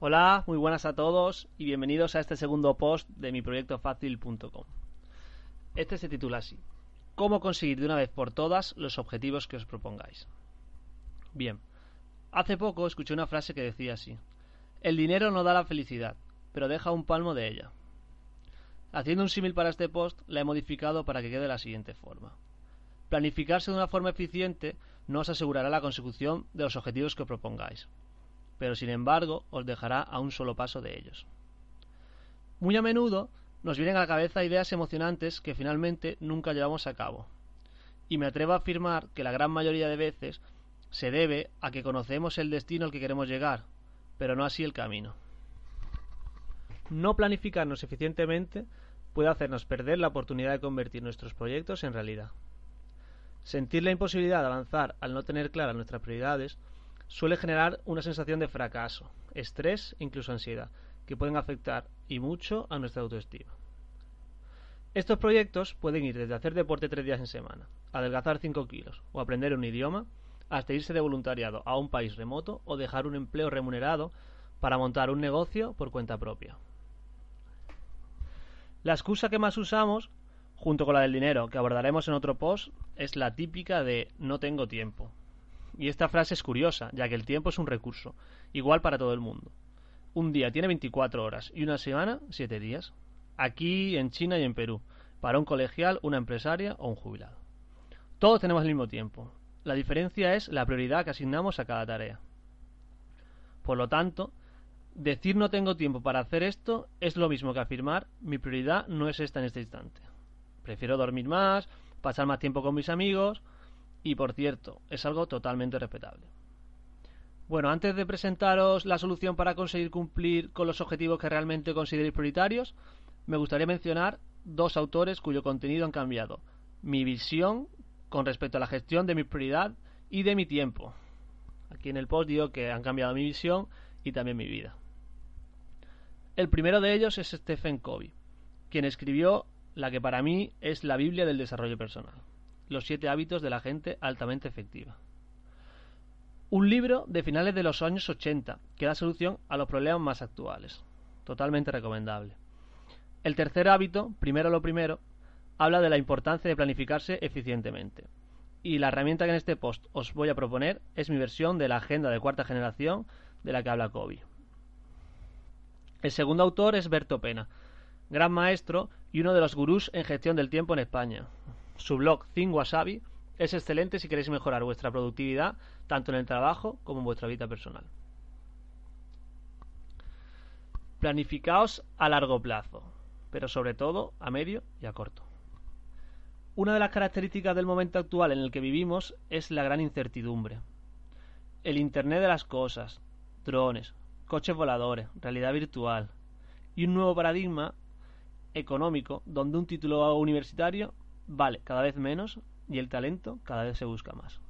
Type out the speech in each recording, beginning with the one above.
Hola, muy buenas a todos y bienvenidos a este segundo post de mi proyecto fácil.com. Este se titula así: ¿Cómo conseguir de una vez por todas los objetivos que os propongáis? Bien, hace poco escuché una frase que decía así: El dinero no da la felicidad, pero deja un palmo de ella. Haciendo un símil para este post, la he modificado para que quede de la siguiente forma. Planificarse de una forma eficiente no os asegurará la consecución de los objetivos que propongáis pero sin embargo os dejará a un solo paso de ellos. Muy a menudo nos vienen a la cabeza ideas emocionantes que finalmente nunca llevamos a cabo, y me atrevo a afirmar que la gran mayoría de veces se debe a que conocemos el destino al que queremos llegar, pero no así el camino. No planificarnos eficientemente puede hacernos perder la oportunidad de convertir nuestros proyectos en realidad. Sentir la imposibilidad de avanzar al no tener claras nuestras prioridades suele generar una sensación de fracaso, estrés incluso ansiedad, que pueden afectar y mucho a nuestra autoestima. Estos proyectos pueden ir desde hacer deporte tres días en semana, adelgazar 5 kilos o aprender un idioma, hasta irse de voluntariado a un país remoto o dejar un empleo remunerado para montar un negocio por cuenta propia. La excusa que más usamos, junto con la del dinero que abordaremos en otro post, es la típica de no tengo tiempo. Y esta frase es curiosa, ya que el tiempo es un recurso, igual para todo el mundo. Un día tiene 24 horas y una semana 7 días. Aquí, en China y en Perú, para un colegial, una empresaria o un jubilado. Todos tenemos el mismo tiempo. La diferencia es la prioridad que asignamos a cada tarea. Por lo tanto, decir no tengo tiempo para hacer esto es lo mismo que afirmar mi prioridad no es esta en este instante. Prefiero dormir más, pasar más tiempo con mis amigos y por cierto, es algo totalmente respetable. Bueno, antes de presentaros la solución para conseguir cumplir con los objetivos que realmente consideréis prioritarios, me gustaría mencionar dos autores cuyo contenido han cambiado mi visión con respecto a la gestión de mi prioridad y de mi tiempo. Aquí en el post digo que han cambiado mi visión y también mi vida. El primero de ellos es Stephen Covey, quien escribió la que para mí es la Biblia del desarrollo personal. Los siete hábitos de la gente altamente efectiva. Un libro de finales de los años 80 que da solución a los problemas más actuales. Totalmente recomendable. El tercer hábito, primero lo primero, habla de la importancia de planificarse eficientemente. Y la herramienta que en este post os voy a proponer es mi versión de la agenda de cuarta generación de la que habla Kobe. El segundo autor es Berto Pena, gran maestro y uno de los gurús en gestión del tiempo en España. Su blog Think Wasabi es excelente si queréis mejorar vuestra productividad tanto en el trabajo como en vuestra vida personal. Planificaos a largo plazo, pero sobre todo a medio y a corto. Una de las características del momento actual en el que vivimos es la gran incertidumbre. El Internet de las cosas, drones, coches voladores, realidad virtual y un nuevo paradigma económico donde un título universitario vale cada vez menos y el talento cada vez se busca más.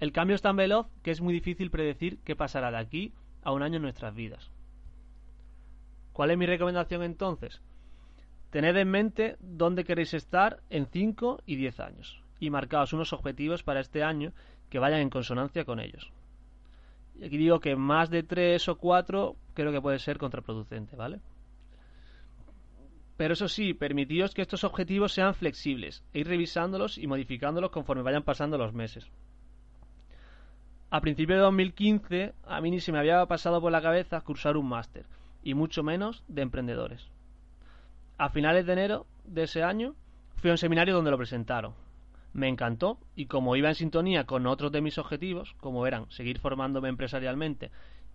El cambio es tan veloz que es muy difícil predecir qué pasará de aquí a un año en nuestras vidas. ¿Cuál es mi recomendación entonces? Tened en mente dónde queréis estar en 5 y 10 años y marcaos unos objetivos para este año que vayan en consonancia con ellos. Y aquí digo que más de 3 o 4 creo que puede ser contraproducente, ¿vale? Pero eso sí, permitíos que estos objetivos sean flexibles e ir revisándolos y modificándolos conforme vayan pasando los meses. A principios de 2015 a mí ni se me había pasado por la cabeza cursar un máster, y mucho menos de emprendedores. A finales de enero de ese año fui a un seminario donde lo presentaron. Me encantó y como iba en sintonía con otros de mis objetivos, como eran seguir formándome empresarialmente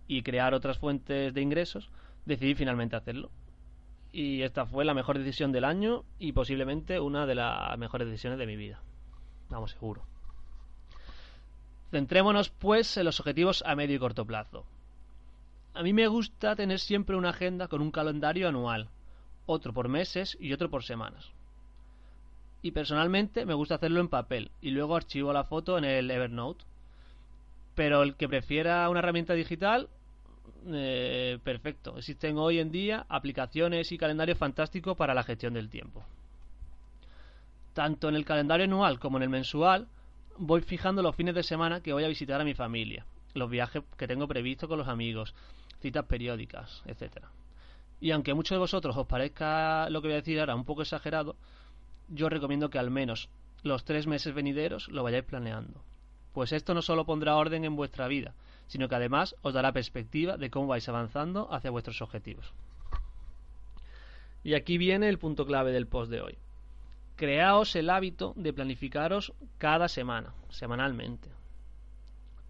y crear otras fuentes de ingresos, decidí finalmente hacerlo y esta fue la mejor decisión del año y posiblemente una de las mejores decisiones de mi vida. Vamos, seguro. Centrémonos, pues, en los objetivos a medio y corto plazo. A mí me gusta tener siempre una agenda con un calendario anual, otro por meses y otro por semanas. Y personalmente me gusta hacerlo en papel y luego archivo la foto en el Evernote. Pero el que prefiera una herramienta digital, eh, perfecto. Existen hoy en día aplicaciones y calendarios fantásticos para la gestión del tiempo. Tanto en el calendario anual como en el mensual, voy fijando los fines de semana que voy a visitar a mi familia, los viajes que tengo previstos con los amigos, citas periódicas, etcétera. Y aunque a muchos de vosotros os parezca lo que voy a decir ahora un poco exagerado, yo recomiendo que al menos los tres meses venideros lo vayáis planeando. Pues esto no solo pondrá orden en vuestra vida, sino que además os dará perspectiva de cómo vais avanzando hacia vuestros objetivos. Y aquí viene el punto clave del post de hoy. Creaos el hábito de planificaros cada semana, semanalmente.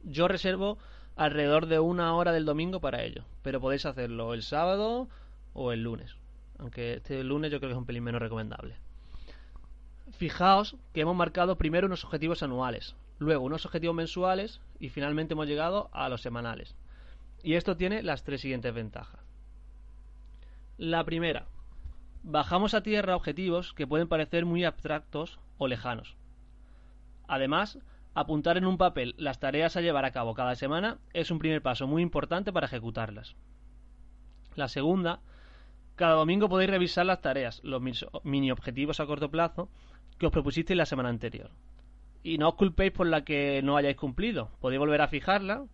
Yo reservo alrededor de una hora del domingo para ello, pero podéis hacerlo el sábado o el lunes, aunque este lunes yo creo que es un pelín menos recomendable. Fijaos que hemos marcado primero unos objetivos anuales, luego unos objetivos mensuales y finalmente hemos llegado a los semanales. Y esto tiene las tres siguientes ventajas. La primera, bajamos a tierra objetivos que pueden parecer muy abstractos o lejanos. Además, apuntar en un papel las tareas a llevar a cabo cada semana es un primer paso muy importante para ejecutarlas. La segunda, cada domingo podéis revisar las tareas, los mini objetivos a corto plazo que os propusisteis la semana anterior. Y no os culpéis por la que no hayáis cumplido. Podéis volver a fijarla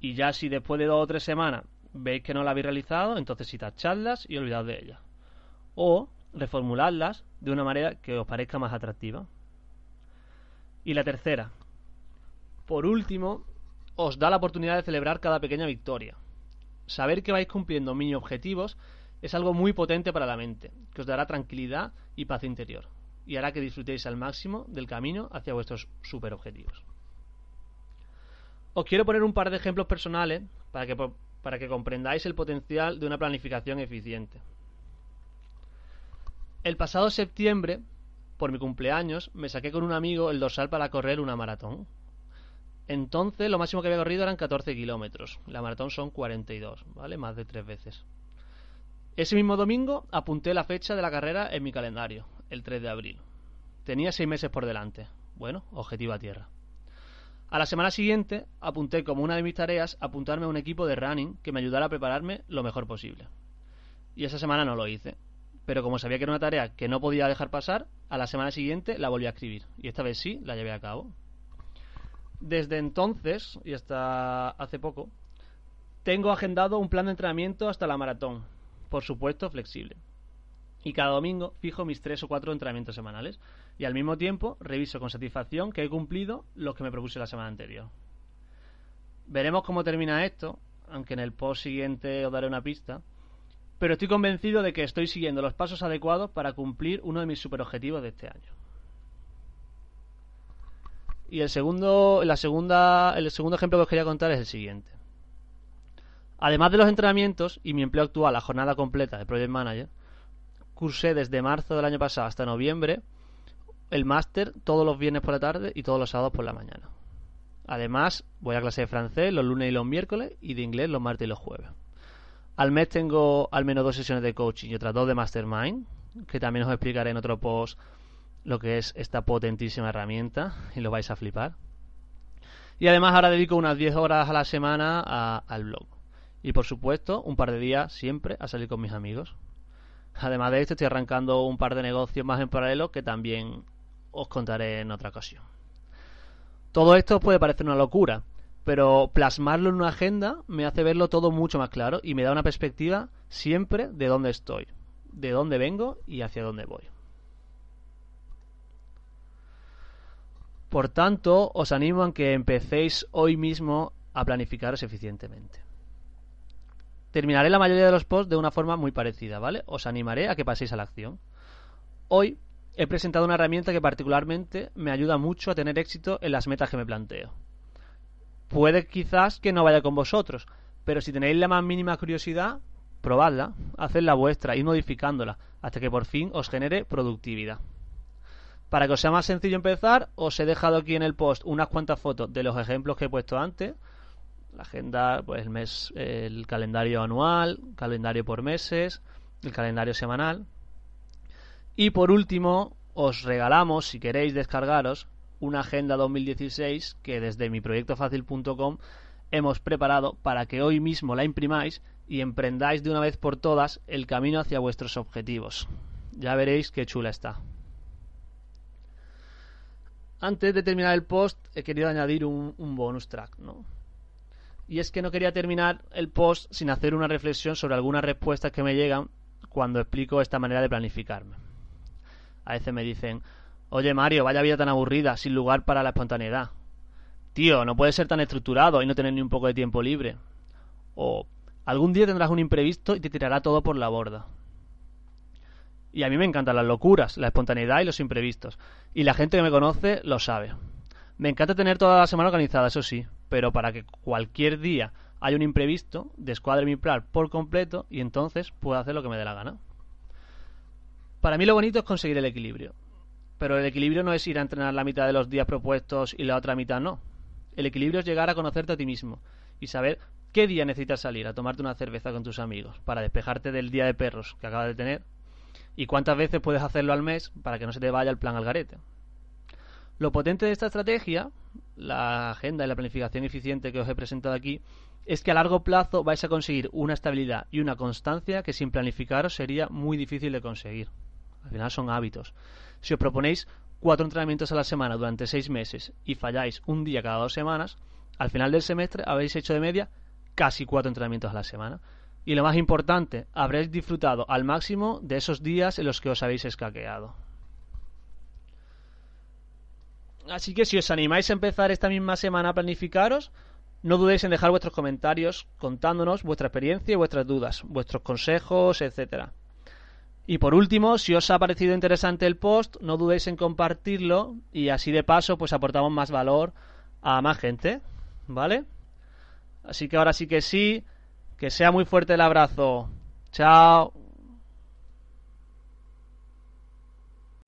y ya si después de dos o tres semanas veis que no la habéis realizado, entonces sí tachadlas y olvidad de ellas o reformularlas de una manera que os parezca más atractiva. Y la tercera, por último, os da la oportunidad de celebrar cada pequeña victoria. Saber que vais cumpliendo mini objetivos es algo muy potente para la mente, que os dará tranquilidad y paz interior, y hará que disfrutéis al máximo del camino hacia vuestros super objetivos. Os quiero poner un par de ejemplos personales para que, para que comprendáis el potencial de una planificación eficiente. El pasado septiembre, por mi cumpleaños, me saqué con un amigo el dorsal para correr una maratón. Entonces, lo máximo que había corrido eran 14 kilómetros. La maratón son 42, ¿vale? Más de tres veces. Ese mismo domingo apunté la fecha de la carrera en mi calendario, el 3 de abril. Tenía seis meses por delante. Bueno, objetivo a tierra. A la semana siguiente apunté como una de mis tareas apuntarme a un equipo de running que me ayudara a prepararme lo mejor posible. Y esa semana no lo hice pero como sabía que era una tarea que no podía dejar pasar, a la semana siguiente la volví a escribir. Y esta vez sí, la llevé a cabo. Desde entonces, y hasta hace poco, tengo agendado un plan de entrenamiento hasta la maratón. Por supuesto, flexible. Y cada domingo fijo mis tres o cuatro entrenamientos semanales. Y al mismo tiempo reviso con satisfacción que he cumplido los que me propuse la semana anterior. Veremos cómo termina esto, aunque en el post siguiente os daré una pista pero estoy convencido de que estoy siguiendo los pasos adecuados para cumplir uno de mis superobjetivos de este año. Y el segundo, la segunda, el segundo ejemplo que os quería contar es el siguiente. Además de los entrenamientos y mi empleo actual, la jornada completa de Project Manager, cursé desde marzo del año pasado hasta noviembre el máster todos los viernes por la tarde y todos los sábados por la mañana. Además, voy a clase de francés los lunes y los miércoles y de inglés los martes y los jueves. Al mes tengo al menos dos sesiones de coaching y otras dos de mastermind, que también os explicaré en otro post lo que es esta potentísima herramienta y lo vais a flipar. Y además ahora dedico unas 10 horas a la semana al blog. Y por supuesto, un par de días siempre a salir con mis amigos. Además de esto, estoy arrancando un par de negocios más en paralelo que también os contaré en otra ocasión. Todo esto puede parecer una locura, pero plasmarlo en una agenda me hace verlo todo mucho más claro y me da una perspectiva siempre de dónde estoy, de dónde vengo y hacia dónde voy. Por tanto, os animo a que empecéis hoy mismo a planificaros eficientemente. Terminaré la mayoría de los posts de una forma muy parecida, ¿vale? Os animaré a que paséis a la acción. Hoy he presentado una herramienta que particularmente me ayuda mucho a tener éxito en las metas que me planteo Puede quizás que no vaya con vosotros, pero si tenéis la más mínima curiosidad, probadla, hacedla vuestra, y modificándola, hasta que por fin os genere productividad. Para que os sea más sencillo empezar, os he dejado aquí en el post unas cuantas fotos de los ejemplos que he puesto antes. La agenda, pues el mes, el calendario anual, calendario por meses, el calendario semanal. Y por último, os regalamos, si queréis descargaros, una agenda 2016 que desde mi proyecto fácil.com hemos preparado para que hoy mismo la imprimáis y emprendáis de una vez por todas el camino hacia vuestros objetivos. Ya veréis qué chula está. Antes de terminar el post he querido añadir un, un bonus track, ¿no? Y es que no quería terminar el post sin hacer una reflexión sobre algunas respuestas que me llegan cuando explico esta manera de planificarme. A veces me dicen, oye Mario, vaya vida tan aburrida, sin lugar para la espontaneidad. Tío, no puedes ser tan estructurado y no tener ni un poco de tiempo libre. O algún día tendrás un imprevisto y te tirará todo por la borda. Y a mí me encantan las locuras, la espontaneidad y los imprevistos. Y la gente que me conoce lo sabe. Me encanta tener toda la semana organizada, eso sí, pero para que cualquier día haya un imprevisto, descuadre mi plan por completo y entonces puedo hacer lo que me dé la gana. Para mí lo bonito es conseguir el equilibrio. Pero el equilibrio no es ir a entrenar la mitad de los días propuestos y la otra mitad no. El equilibrio es llegar a conocerte a ti mismo y saber qué día necesitas salir a tomarte una cerveza con tus amigos para despejarte del día de perros que acabas de tener y cuántas veces puedes hacerlo al mes para que no se te vaya el plan al garete. Lo potente de esta estrategia, la agenda y la planificación eficiente que os he presentado aquí, es que a largo plazo vais a conseguir una estabilidad y una constancia que sin planificaros sería muy difícil de conseguir. Al final son hábitos. Si os proponéis cuatro entrenamientos a la semana durante seis meses y falláis un día cada dos semanas, al final del semestre habéis hecho de media casi cuatro entrenamientos a la semana. Y lo más importante, habréis disfrutado al máximo de esos días en los que os habéis escaqueado. Así que si os animáis a empezar esta misma semana a planificaros, no dudéis en dejar vuestros comentarios contándonos vuestra experiencia y vuestras dudas, vuestros consejos, etcétera. Y por último, si os ha parecido interesante el post, no dudéis en compartirlo y así de paso pues aportamos más valor a más gente, ¿vale? Así que ahora sí que sí, que sea muy fuerte el abrazo. Chao.